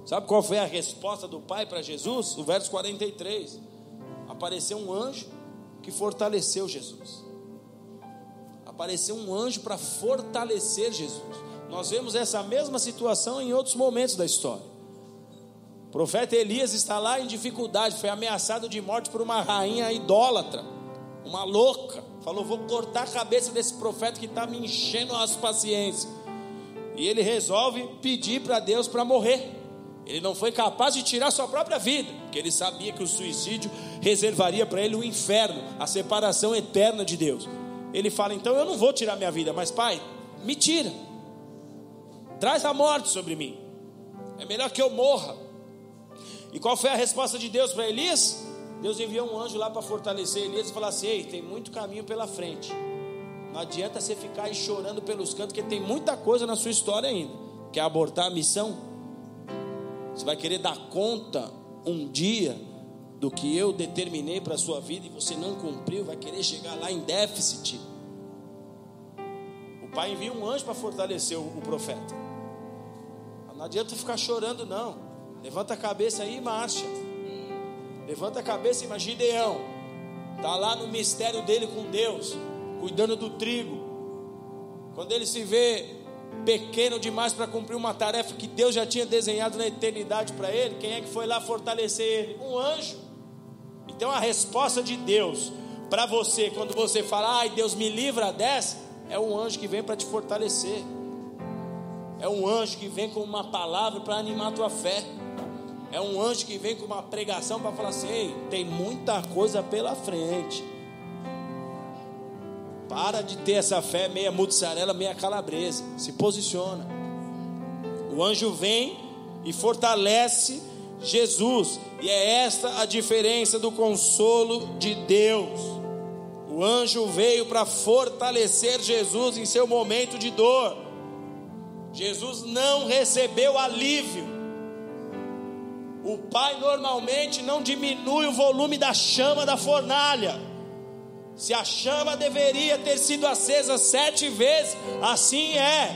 Sabe qual foi a resposta do pai para Jesus? O verso 43. Apareceu um anjo que fortaleceu Jesus. Apareceu um anjo para fortalecer Jesus. Nós vemos essa mesma situação em outros momentos da história. O profeta Elias está lá em dificuldade, foi ameaçado de morte por uma rainha idólatra, uma louca. Falou: Vou cortar a cabeça desse profeta que está me enchendo as paciências. E ele resolve pedir para Deus para morrer. Ele não foi capaz de tirar sua própria vida, porque ele sabia que o suicídio reservaria para ele o inferno, a separação eterna de Deus. Ele fala: Então eu não vou tirar minha vida, mas pai, me tira traz a morte sobre mim. É melhor que eu morra. E qual foi a resposta de Deus para Elias? Deus enviou um anjo lá para fortalecer Elias e falar assim: Ei, tem muito caminho pela frente. Não adianta você ficar aí chorando pelos cantos, porque tem muita coisa na sua história ainda. Quer abortar a missão? Você vai querer dar conta um dia do que eu determinei para a sua vida e você não cumpriu, vai querer chegar lá em déficit. O pai envia um anjo para fortalecer o, profeta. Não adianta ficar chorando, não. Levanta a cabeça aí e marcha. Levanta a cabeça e imagina Gideão. Está lá no mistério dele com Deus, cuidando do trigo. Quando ele se vê pequeno demais para cumprir uma tarefa que Deus já tinha desenhado na eternidade para ele, quem é que foi lá fortalecer ele? Um anjo. Então a resposta de Deus para você, quando você fala, ai Deus me livra dessa, é um anjo que vem para te fortalecer. É um anjo que vem com uma palavra para animar a tua fé. É um anjo que vem com uma pregação para falar assim: Ei, tem muita coisa pela frente. Para de ter essa fé meia mussarela, meia calabresa. Se posiciona. O anjo vem e fortalece Jesus. E é esta a diferença do consolo de Deus. O anjo veio para fortalecer Jesus em seu momento de dor. Jesus não recebeu alívio. O pai normalmente não diminui o volume da chama da fornalha. Se a chama deveria ter sido acesa sete vezes, assim é.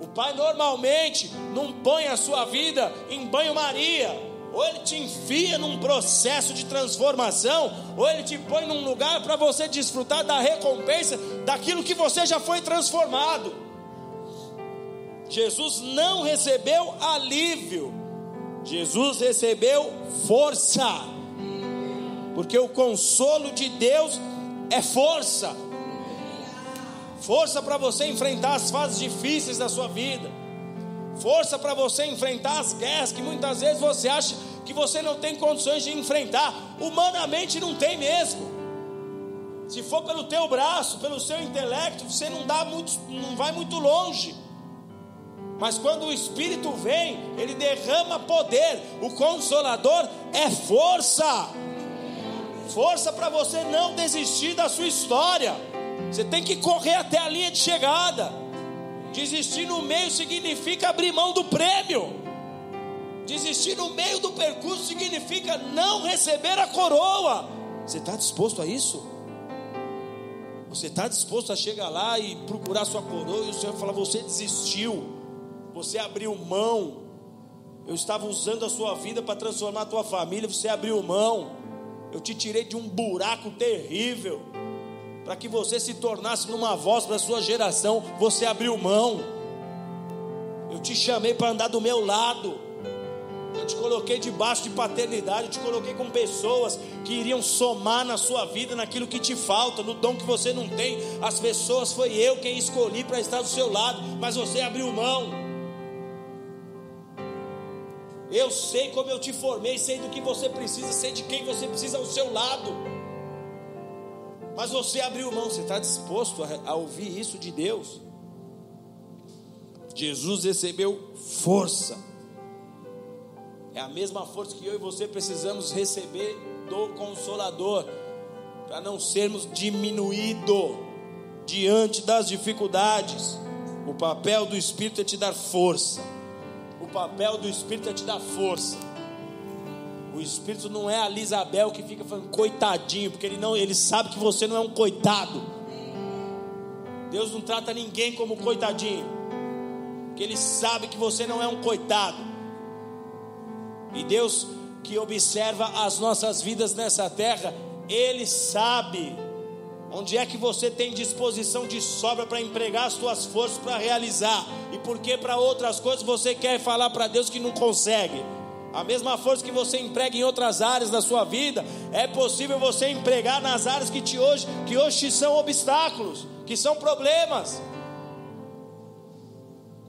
O pai normalmente não põe a sua vida em banho-maria, ou ele te enfia num processo de transformação, ou ele te põe num lugar para você desfrutar da recompensa daquilo que você já foi transformado. Jesus não recebeu alívio, Jesus recebeu força. Porque o consolo de Deus é força. Força para você enfrentar as fases difíceis da sua vida, força para você enfrentar as guerras que muitas vezes você acha que você não tem condições de enfrentar, humanamente não tem mesmo. Se for pelo teu braço, pelo seu intelecto, você não dá muito, não vai muito longe. Mas quando o Espírito vem, ele derrama poder. O consolador é força força para você não desistir da sua história. Você tem que correr até a linha de chegada. Desistir no meio significa abrir mão do prêmio. Desistir no meio do percurso significa não receber a coroa. Você está disposto a isso? Você está disposto a chegar lá e procurar sua coroa e o Senhor falar: Você desistiu, você abriu mão. Eu estava usando a sua vida para transformar a tua família, você abriu mão. Eu te tirei de um buraco terrível, para que você se tornasse numa voz para a sua geração. Você abriu mão. Eu te chamei para andar do meu lado. Eu te coloquei debaixo de paternidade. Eu te coloquei com pessoas que iriam somar na sua vida, naquilo que te falta, no dom que você não tem. As pessoas foi eu quem escolhi para estar do seu lado, mas você abriu mão. Eu sei como eu te formei, sei do que você precisa, sei de quem você precisa ao seu lado. Mas você abriu mão, você está disposto a, a ouvir isso de Deus? Jesus recebeu força. É a mesma força que eu e você precisamos receber do Consolador, para não sermos diminuídos diante das dificuldades. O papel do Espírito é te dar força papel do Espírito é te dar força. O Espírito não é a Lisabel que fica falando coitadinho, porque ele não, ele sabe que você não é um coitado. Deus não trata ninguém como coitadinho, porque ele sabe que você não é um coitado. E Deus que observa as nossas vidas nessa terra, ele sabe Onde é que você tem disposição de sobra para empregar as suas forças para realizar? E por que para outras coisas você quer falar para Deus que não consegue? A mesma força que você emprega em outras áreas da sua vida, é possível você empregar nas áreas que, te hoje, que hoje te são obstáculos, que são problemas.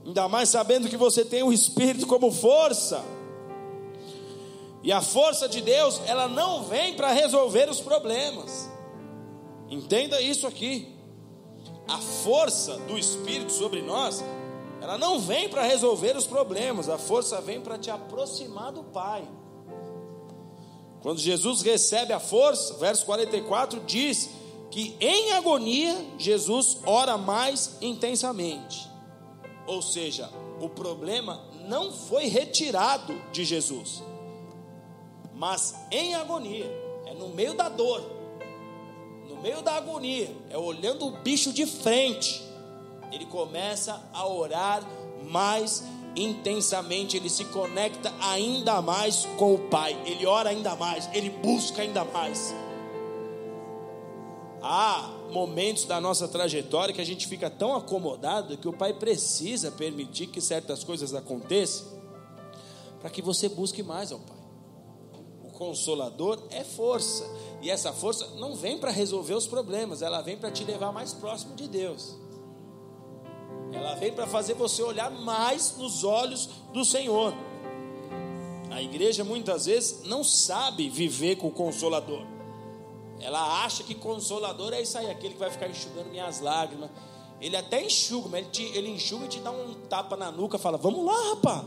Ainda mais sabendo que você tem o Espírito como força. E a força de Deus, ela não vem para resolver os problemas. Entenda isso aqui. A força do Espírito sobre nós, ela não vem para resolver os problemas, a força vem para te aproximar do Pai. Quando Jesus recebe a força, verso 44 diz que em agonia Jesus ora mais intensamente. Ou seja, o problema não foi retirado de Jesus, mas em agonia, é no meio da dor, meio da agonia, é olhando o bicho de frente, ele começa a orar mais intensamente, ele se conecta ainda mais com o Pai, ele ora ainda mais, ele busca ainda mais. Há momentos da nossa trajetória que a gente fica tão acomodado que o Pai precisa permitir que certas coisas aconteçam para que você busque mais ao Pai. O consolador é força, e essa força não vem para resolver os problemas, ela vem para te levar mais próximo de Deus. Ela vem para fazer você olhar mais nos olhos do Senhor. A igreja muitas vezes não sabe viver com o consolador. Ela acha que consolador é isso aí, aquele que vai ficar enxugando minhas lágrimas. Ele até enxuga, mas ele, te, ele enxuga e te dá um tapa na nuca, fala: Vamos lá, rapaz.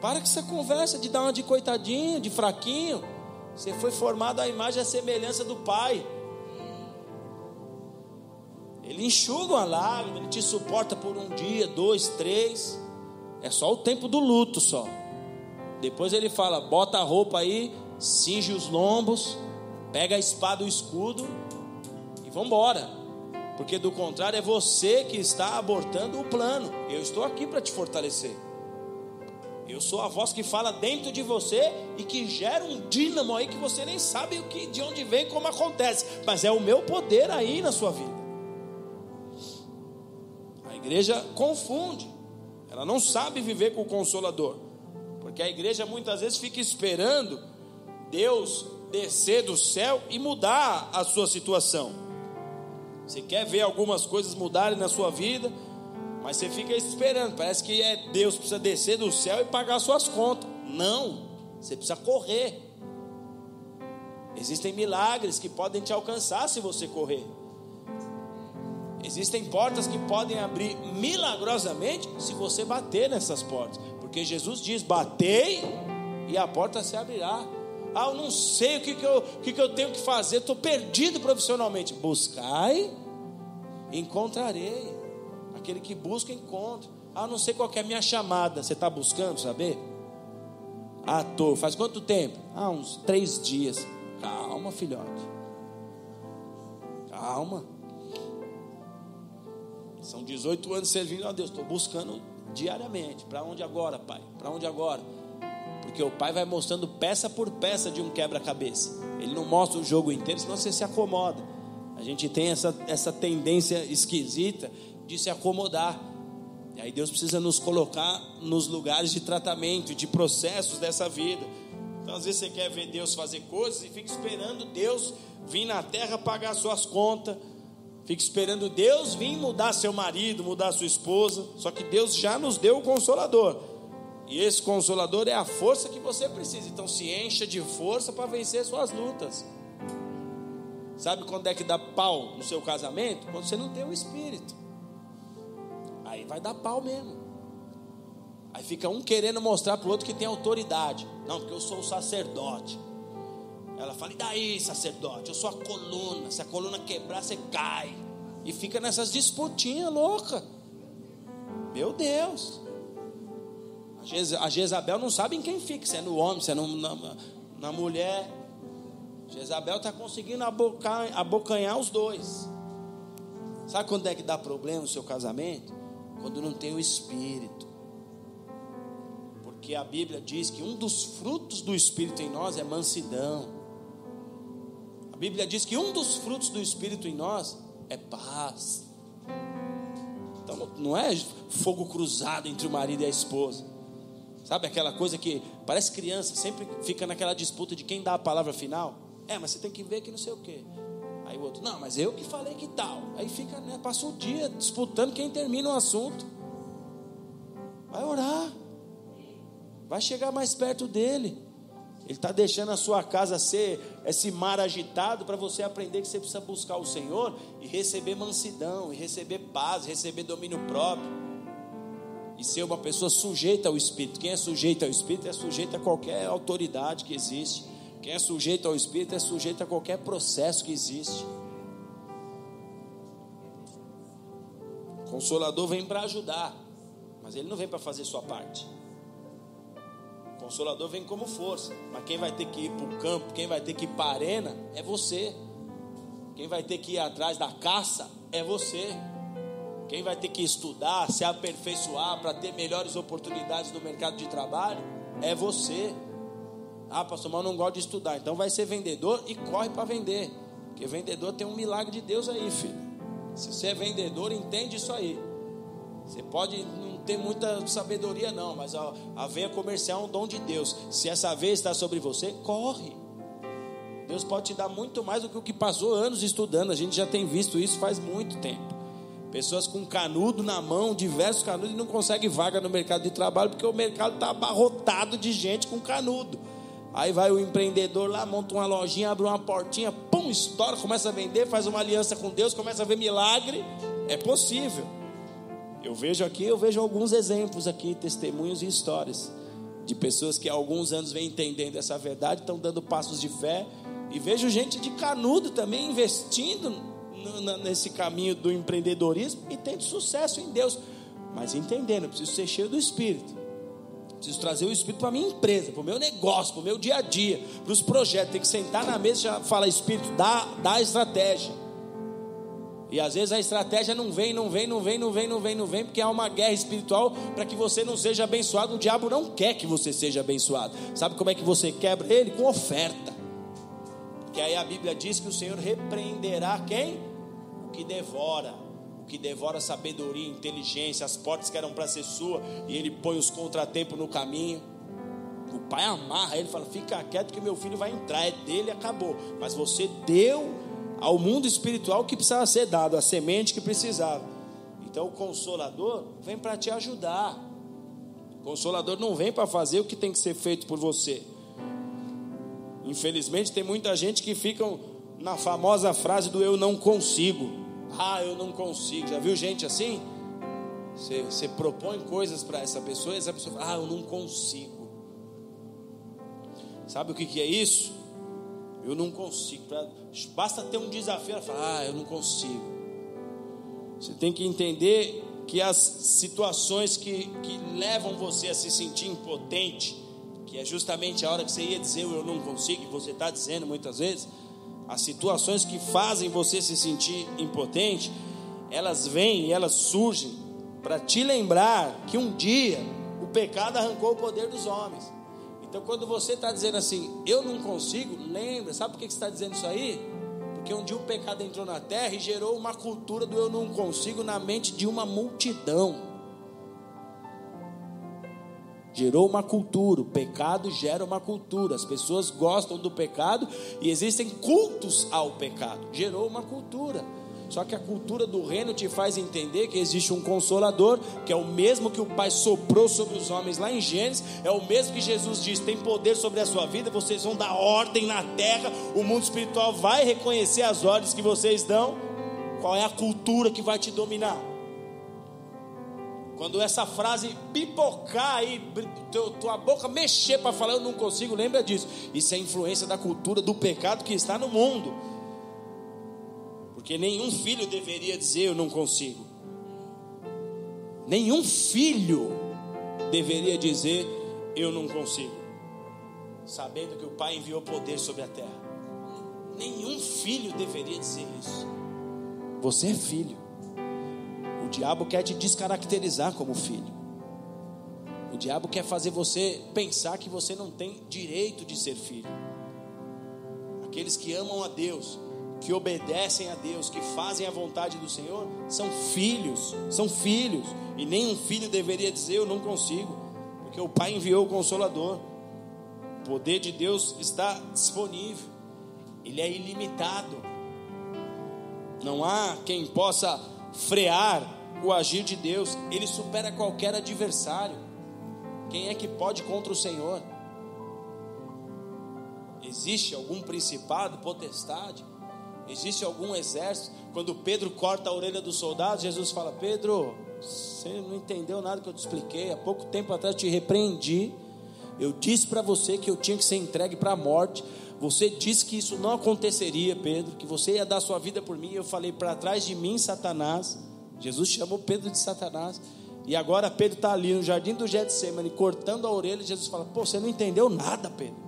Para com essa conversa de dar uma de coitadinho, de fraquinho. Você foi formado à imagem e à semelhança do Pai. Ele enxuga uma lágrima, ele te suporta por um dia, dois, três. É só o tempo do luto só. Depois ele fala: bota a roupa aí, cinge os lombos, pega a espada o escudo e vambora. Porque do contrário é você que está abortando o plano. Eu estou aqui para te fortalecer. Eu sou a voz que fala dentro de você e que gera um dínamo aí que você nem sabe o que, de onde vem, como acontece, mas é o meu poder aí na sua vida. Igreja confunde, ela não sabe viver com o consolador, porque a igreja muitas vezes fica esperando Deus descer do céu e mudar a sua situação. Você quer ver algumas coisas mudarem na sua vida, mas você fica esperando, parece que é Deus precisa descer do céu e pagar suas contas. Não, você precisa correr. Existem milagres que podem te alcançar se você correr. Existem portas que podem abrir milagrosamente se você bater nessas portas, porque Jesus diz: batei e a porta se abrirá. Ah, eu não sei o que, que, eu, o que, que eu tenho que fazer, estou perdido profissionalmente. Buscai, encontrarei. Aquele que busca, encontra. Ah, não sei qual é a minha chamada. Você está buscando saber? Ah, tô. Faz quanto tempo? Ah, uns três dias. Calma, filhote. Calma. São 18 anos servindo a Deus. Estou buscando diariamente. Para onde agora, Pai? Para onde agora? Porque o Pai vai mostrando peça por peça de um quebra-cabeça. Ele não mostra o jogo inteiro, senão você se acomoda. A gente tem essa, essa tendência esquisita de se acomodar. E aí Deus precisa nos colocar nos lugares de tratamento, de processos dessa vida. Então, às vezes você quer ver Deus fazer coisas e fica esperando Deus vir na terra pagar suas contas Fica esperando Deus vir mudar seu marido, mudar sua esposa. Só que Deus já nos deu o consolador. E esse consolador é a força que você precisa. Então se encha de força para vencer suas lutas. Sabe quando é que dá pau no seu casamento? Quando você não tem o espírito. Aí vai dar pau mesmo. Aí fica um querendo mostrar para o outro que tem autoridade. Não, porque eu sou o sacerdote. Ela fala: e daí, sacerdote? Eu sou a coluna. Se a coluna quebrar, você cai. E fica nessas disputinhas louca. Meu Deus. A Jezabel não sabe em quem fica, se é no homem, se é no, na, na mulher. Jezabel está conseguindo abocanhar, abocanhar os dois. Sabe quando é que dá problema no seu casamento? Quando não tem o espírito. Porque a Bíblia diz que um dos frutos do espírito em nós é mansidão. A Bíblia diz que um dos frutos do Espírito em nós é paz. Então não é fogo cruzado entre o marido e a esposa. Sabe aquela coisa que parece criança, sempre fica naquela disputa de quem dá a palavra final? É, mas você tem que ver que não sei o quê. Aí o outro, não, mas eu que falei que tal. Aí fica, né, passa o dia disputando quem termina o assunto. Vai orar. Vai chegar mais perto dele. Ele está deixando a sua casa ser esse mar agitado para você aprender que você precisa buscar o Senhor e receber mansidão, e receber paz, receber domínio próprio. E ser uma pessoa sujeita ao Espírito. Quem é sujeito ao Espírito é sujeito a qualquer autoridade que existe. Quem é sujeito ao Espírito é sujeito a qualquer processo que existe. O consolador vem para ajudar, mas ele não vem para fazer sua parte. O consolador vem como força, mas quem vai ter que ir para o campo, quem vai ter que ir para a arena é você. Quem vai ter que ir atrás da caça é você. Quem vai ter que estudar, se aperfeiçoar para ter melhores oportunidades no mercado de trabalho é você. Ah, pastor, mas eu não gosto de estudar. Então vai ser vendedor e corre para vender. Porque vendedor tem um milagre de Deus aí, filho. Se você é vendedor, entende isso aí. Você pode não ter muita sabedoria, não, mas a, a veia comercial é um dom de Deus. Se essa veia está sobre você, corre. Deus pode te dar muito mais do que o que passou anos estudando. A gente já tem visto isso faz muito tempo. Pessoas com canudo na mão, diversos canudos, e não conseguem vaga no mercado de trabalho, porque o mercado está abarrotado de gente com canudo. Aí vai o empreendedor lá, monta uma lojinha, abre uma portinha, pum, estoura, começa a vender, faz uma aliança com Deus, começa a ver milagre. É possível. Eu vejo aqui, eu vejo alguns exemplos aqui, testemunhos e histórias de pessoas que há alguns anos vêm entendendo essa verdade, estão dando passos de fé. E vejo gente de canudo também investindo nesse caminho do empreendedorismo e tendo sucesso em Deus. Mas entendendo, preciso ser cheio do Espírito. Preciso trazer o Espírito para a minha empresa, para o meu negócio, para o meu dia a dia, para os projetos. Tem que sentar na mesa e já falar, Espírito, dá, dá a estratégia. E às vezes a estratégia não vem, não vem, não vem, não vem, não vem, não vem, porque há uma guerra espiritual para que você não seja abençoado. O diabo não quer que você seja abençoado. Sabe como é que você quebra ele? Com oferta. Porque aí a Bíblia diz que o Senhor repreenderá quem? O que devora. O que devora sabedoria, inteligência, as portas que eram para ser sua, e ele põe os contratempos no caminho. O pai amarra ele fala: fica quieto que meu filho vai entrar, é dele, acabou. Mas você deu ao mundo espiritual que precisava ser dado, a semente que precisava. Então o consolador vem para te ajudar. O consolador não vem para fazer o que tem que ser feito por você. Infelizmente tem muita gente que fica na famosa frase do eu não consigo. Ah, eu não consigo. Já viu gente assim? Você, você propõe coisas para essa pessoa e essa pessoa fala, ah, eu não consigo. Sabe o que, que é isso? Eu não consigo. Basta ter um desafio, ela fala, ah, eu não consigo. Você tem que entender que as situações que, que levam você a se sentir impotente, que é justamente a hora que você ia dizer eu não consigo, e você está dizendo muitas vezes, as situações que fazem você se sentir impotente, elas vêm e elas surgem para te lembrar que um dia o pecado arrancou o poder dos homens. Então, quando você está dizendo assim, eu não consigo, lembra, sabe por que você está dizendo isso aí? Porque um dia o pecado entrou na terra e gerou uma cultura do eu não consigo na mente de uma multidão. Gerou uma cultura, o pecado gera uma cultura, as pessoas gostam do pecado e existem cultos ao pecado. Gerou uma cultura. Só que a cultura do reino te faz entender que existe um consolador, que é o mesmo que o Pai soprou sobre os homens lá em Gênesis, é o mesmo que Jesus diz: tem poder sobre a sua vida, vocês vão dar ordem na terra, o mundo espiritual vai reconhecer as ordens que vocês dão. Qual é a cultura que vai te dominar? Quando essa frase pipocar aí, tua boca mexer para falar, eu não consigo, lembra disso. Isso é influência da cultura do pecado que está no mundo. Porque nenhum filho deveria dizer eu não consigo. Nenhum filho deveria dizer eu não consigo. Sabendo que o Pai enviou poder sobre a terra. Nenhum filho deveria dizer isso. Você é filho. O diabo quer te descaracterizar como filho. O diabo quer fazer você pensar que você não tem direito de ser filho. Aqueles que amam a Deus que obedecem a Deus, que fazem a vontade do Senhor, são filhos, são filhos. E nenhum filho deveria dizer eu não consigo, porque o Pai enviou o consolador. O poder de Deus está disponível. Ele é ilimitado. Não há quem possa frear o agir de Deus. Ele supera qualquer adversário. Quem é que pode contra o Senhor? Existe algum principado, potestade? Existe algum exército? Quando Pedro corta a orelha do soldado, Jesus fala: Pedro, você não entendeu nada que eu te expliquei. Há pouco tempo atrás eu te repreendi. Eu disse para você que eu tinha que ser entregue para a morte, Você disse que isso não aconteceria, Pedro, que você ia dar sua vida por mim. Eu falei: Para trás de mim, Satanás. Jesus chamou Pedro de Satanás. E agora Pedro está ali no jardim do Getsemane, cortando a orelha. Jesus fala: Pô, você não entendeu nada, Pedro.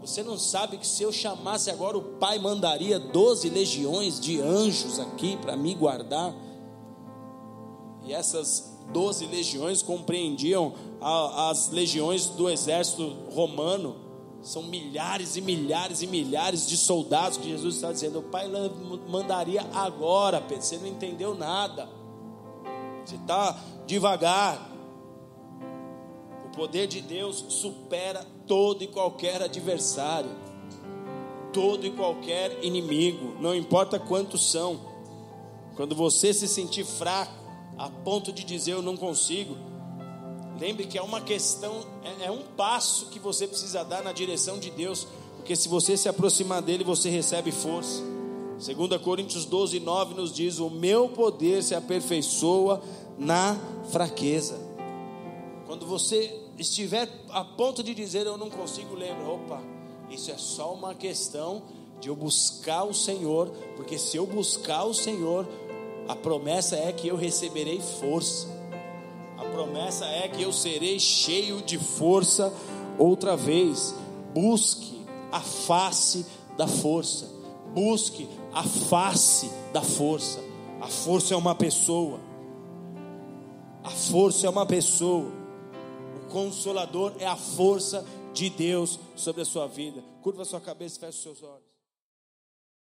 Você não sabe que se eu chamasse agora, o Pai mandaria doze legiões de anjos aqui para me guardar. E essas doze legiões compreendiam as legiões do exército romano. São milhares e milhares e milhares de soldados que Jesus está dizendo. O Pai mandaria agora, Pedro. Você não entendeu nada. Você está devagar. O poder de Deus supera todo e qualquer adversário, todo e qualquer inimigo, não importa quantos são. Quando você se sentir fraco, a ponto de dizer eu não consigo, lembre que é uma questão, é, é um passo que você precisa dar na direção de Deus, porque se você se aproximar dele, você recebe força. 2 Coríntios 12, 9 nos diz: O meu poder se aperfeiçoa na fraqueza. Quando você estiver a ponto de dizer eu não consigo, lembra, opa, isso é só uma questão de eu buscar o Senhor, porque se eu buscar o Senhor, a promessa é que eu receberei força. A promessa é que eu serei cheio de força outra vez. Busque a face da força. Busque a face da força. A força é uma pessoa. A força é uma pessoa. Consolador é a força de Deus sobre a sua vida. Curva a sua cabeça e feche os seus olhos.